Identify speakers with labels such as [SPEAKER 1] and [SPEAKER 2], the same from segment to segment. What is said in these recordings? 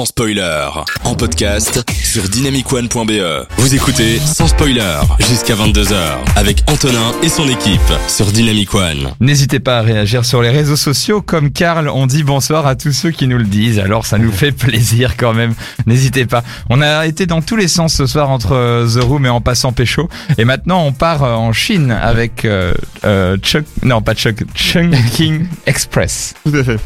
[SPEAKER 1] sans spoiler. En podcast sur dynamicone.be. Vous écoutez sans spoiler jusqu'à 22h avec Antonin et son équipe sur Dynamic One.
[SPEAKER 2] N'hésitez pas à réagir sur les réseaux sociaux. Comme Karl, on dit bonsoir à tous ceux qui nous le disent. Alors ça nous fait plaisir quand même. N'hésitez pas. On a été dans tous les sens ce soir entre euh, The Room et en passant Pécho. Et maintenant on part euh, en Chine avec euh, euh, Chuck... Non pas Chuck. Chungking Express.
[SPEAKER 3] Tout à fait.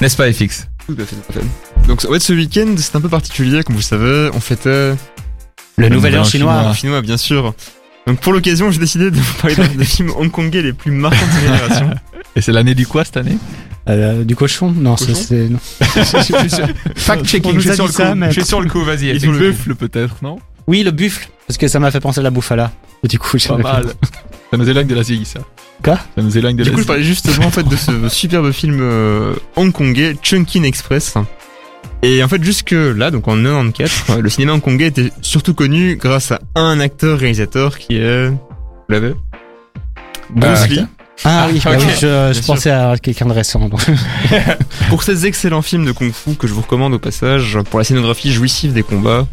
[SPEAKER 2] N'est-ce pas FX
[SPEAKER 3] Tout à fait, tout à fait. Donc, en fait, ce week-end, c'est un peu particulier, comme vous le savez. On fêtait
[SPEAKER 4] Le nouvel an chinois.
[SPEAKER 3] en chinois, bien sûr. Donc, pour l'occasion, j'ai décidé de vous parler d'un des films hongkongais les plus marquants de cette génération.
[SPEAKER 5] Et c'est l'année du quoi cette année?
[SPEAKER 4] Euh, du cochon? Non, ça
[SPEAKER 3] Cochon
[SPEAKER 4] c'est. non.
[SPEAKER 2] Fact-checking, je
[SPEAKER 4] a
[SPEAKER 2] suis sur
[SPEAKER 4] dit
[SPEAKER 2] le
[SPEAKER 4] ça,
[SPEAKER 2] coup.
[SPEAKER 4] mais-
[SPEAKER 2] Je suis sur le coup, vas-y.
[SPEAKER 5] Du buffle peut-être, non?
[SPEAKER 4] Oui, le buffle, parce que ça m'a fait penser à la bouffala. Et du coup,
[SPEAKER 5] Pas
[SPEAKER 4] j'avais-
[SPEAKER 5] mal. Ça nous éloigne de l'Asie, ça.
[SPEAKER 4] Quoi?
[SPEAKER 5] Ça nous éloigne de
[SPEAKER 3] Du coup, je parlais justement, en fait, de ce superbe film euh, hongkongais, Chunkin Express. Et en fait, jusque là, donc en 94, euh, le cinéma hongkongais était surtout connu grâce à un acteur réalisateur qui est, vous l'avez? Bruce
[SPEAKER 2] Euh,
[SPEAKER 3] Lee.
[SPEAKER 4] Ah oui, bah
[SPEAKER 2] ok.
[SPEAKER 4] oui, je, je
[SPEAKER 3] sûr.
[SPEAKER 4] pensais à quelqu'un de récent.
[SPEAKER 3] Pour ces excellents films de kung-fu que je vous recommande au passage, pour la scénographie jouissive des combats,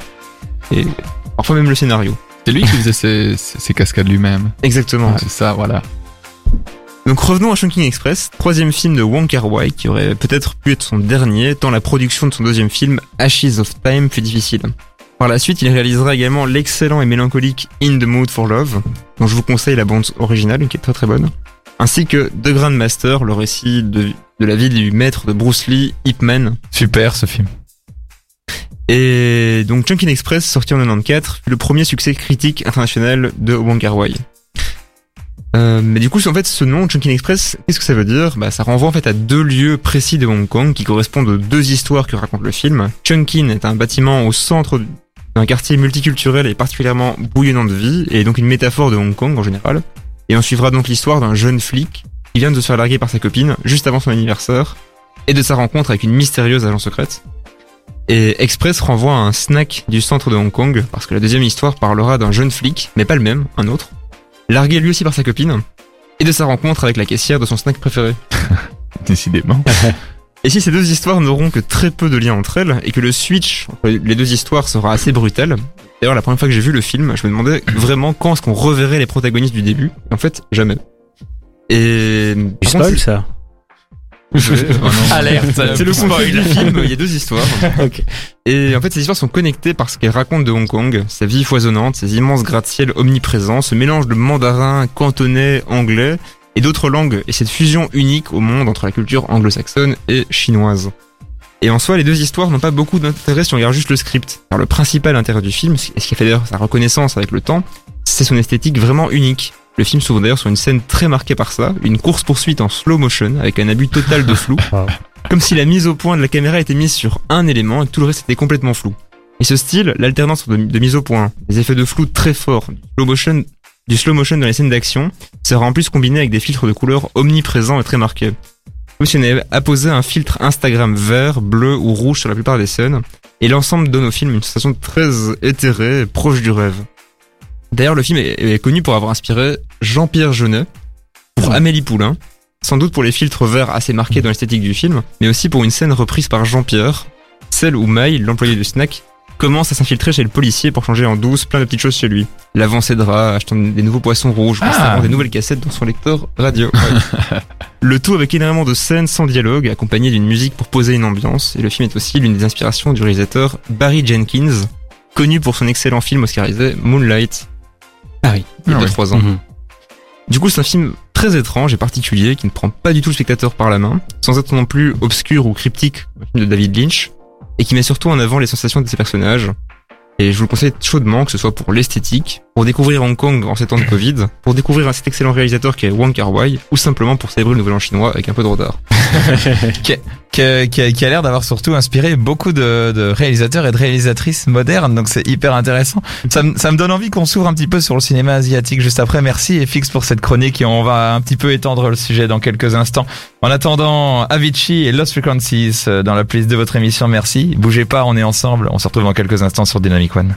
[SPEAKER 3] et parfois même le scénario.
[SPEAKER 5] C'est lui qui faisait ses, ses, cascades lui-même.
[SPEAKER 3] Exactement.
[SPEAKER 5] C'est ça, voilà.
[SPEAKER 3] Donc revenons à Chungking Express, troisième film de Wong Kar Wai qui aurait peut-être pu être son dernier, tant la production de son deuxième film, Ashes of Time, fut difficile. Par la suite, il réalisera également l'excellent et mélancolique In the Mood for Love, dont je vous conseille la bande originale, qui est très très bonne, ainsi que The Grandmaster, le récit de, de la vie du maître de Bruce Lee, Ip Man,
[SPEAKER 2] Super ce film.
[SPEAKER 3] Et donc Chunkin Express, sorti en 94, fut le premier succès critique international de Wong Kar Wai. Euh, mais du coup, en fait, ce nom, Chunkin Express, qu'est-ce que ça veut dire? Bah, ça renvoie en fait à deux lieux précis de Hong Kong qui correspondent aux deux histoires que raconte le film. Chunkin est un bâtiment au centre d'un quartier multiculturel et particulièrement bouillonnant de vie, et donc une métaphore de Hong Kong en général. Et on suivra donc l'histoire d'un jeune flic qui vient de se faire larguer par sa copine juste avant son anniversaire, et de sa rencontre avec une mystérieuse agent secrète. Et Express renvoie à un snack du centre de Hong Kong, parce que la deuxième histoire parlera d'un jeune flic, mais pas le même, un autre, largué lui aussi par sa copine, et de sa rencontre avec la caissière de son snack préféré.
[SPEAKER 5] Décidément.
[SPEAKER 3] Et si ces deux histoires n'auront que très peu de liens entre elles, et que le switch entre les deux histoires sera assez brutal, d'ailleurs la première fois que j'ai vu le film, je me demandais vraiment quand est-ce qu'on reverrait les protagonistes du début, et en fait, jamais. Et... Contre,
[SPEAKER 4] spoil, ça.
[SPEAKER 2] Alerte.
[SPEAKER 3] C'est le spoil du film, il y a deux histoires. Et en fait, ces histoires sont connectées parce qu'elles racontent de Hong Kong, sa vie foisonnante, ses immenses gratte-ciel omniprésents, ce mélange de mandarin, cantonais, anglais et d'autres langues, et cette fusion unique au monde entre la culture anglo-saxonne et chinoise. Et en soi, les deux histoires n'ont pas beaucoup d'intérêt si on regarde juste le script. Car le principal intérêt du film, et ce qui a fait d'ailleurs sa reconnaissance avec le temps, c'est son esthétique vraiment unique. Le film s'ouvre d'ailleurs sur une scène très marquée par ça, une course-poursuite en slow motion avec un abus total de flou.
[SPEAKER 4] Wow.
[SPEAKER 3] Comme si la mise au point de la caméra était mise sur un élément et que tout le reste était complètement flou. Et ce style, l'alternance de, de mise au point, des effets de flou très forts, du slow motion, du slow motion dans les scènes d'action, sera en plus combiné avec des filtres de couleurs omniprésents et très marqués. Comme si on avait apposé un filtre Instagram vert, bleu ou rouge sur la plupart des scènes, et l'ensemble donne au film une sensation très éthérée, et proche du rêve. D'ailleurs, le film est, est connu pour avoir inspiré Jean-Pierre Jeunet pour Amélie Poulain, sans doute pour les filtres verts assez marqués dans l'esthétique du film, mais aussi pour une scène reprise par Jean-Pierre, celle où Maï, l'employé du snack, commence à s'infiltrer chez le policier pour changer en douce plein de petites choses chez lui. Lavant ses draps, achetant des nouveaux poissons rouges,
[SPEAKER 2] Ah.
[SPEAKER 3] installant des nouvelles cassettes dans son lecteur radio. Ouais. le tout avec énormément de scènes sans dialogue, accompagné d'une musique pour poser une ambiance, et le film est aussi l'une des inspirations du réalisateur Barry Jenkins, connu pour son excellent film oscarisé Moonlight.
[SPEAKER 4] Ah oui.
[SPEAKER 3] Il y a
[SPEAKER 5] Ah oui.
[SPEAKER 3] 3 ans.
[SPEAKER 4] Mhm.
[SPEAKER 3] Du coup, c'est un film très étrange et particulier qui ne prend pas du tout le spectateur par la main, sans être non plus obscur ou cryptique comme le film de David Lynch, et qui met surtout en avant les sensations de ses personnages. Et je vous le conseille chaudement, que ce soit pour l'esthétique, pour découvrir Hong Kong en ces temps de Covid, pour découvrir cet excellent réalisateur qui est Wong Kar Wai, ou simplement pour célébrer le nouvel an chinois avec un peu de retard.
[SPEAKER 2] qui, a, qui a- qui a l'air d'avoir surtout inspiré beaucoup de, de réalisateurs et de réalisatrices modernes, donc c'est hyper intéressant. Ça, me- ça me donne envie qu'on s'ouvre un petit peu sur le cinéma asiatique juste après. Merci et fixe pour cette chronique et on va un petit peu étendre le sujet dans quelques instants. En attendant, Avicii et Lost Frequencies euh, dans la playlist de votre émission, merci. Bougez pas, on est ensemble. On se retrouve dans quelques instants sur Dynamic One.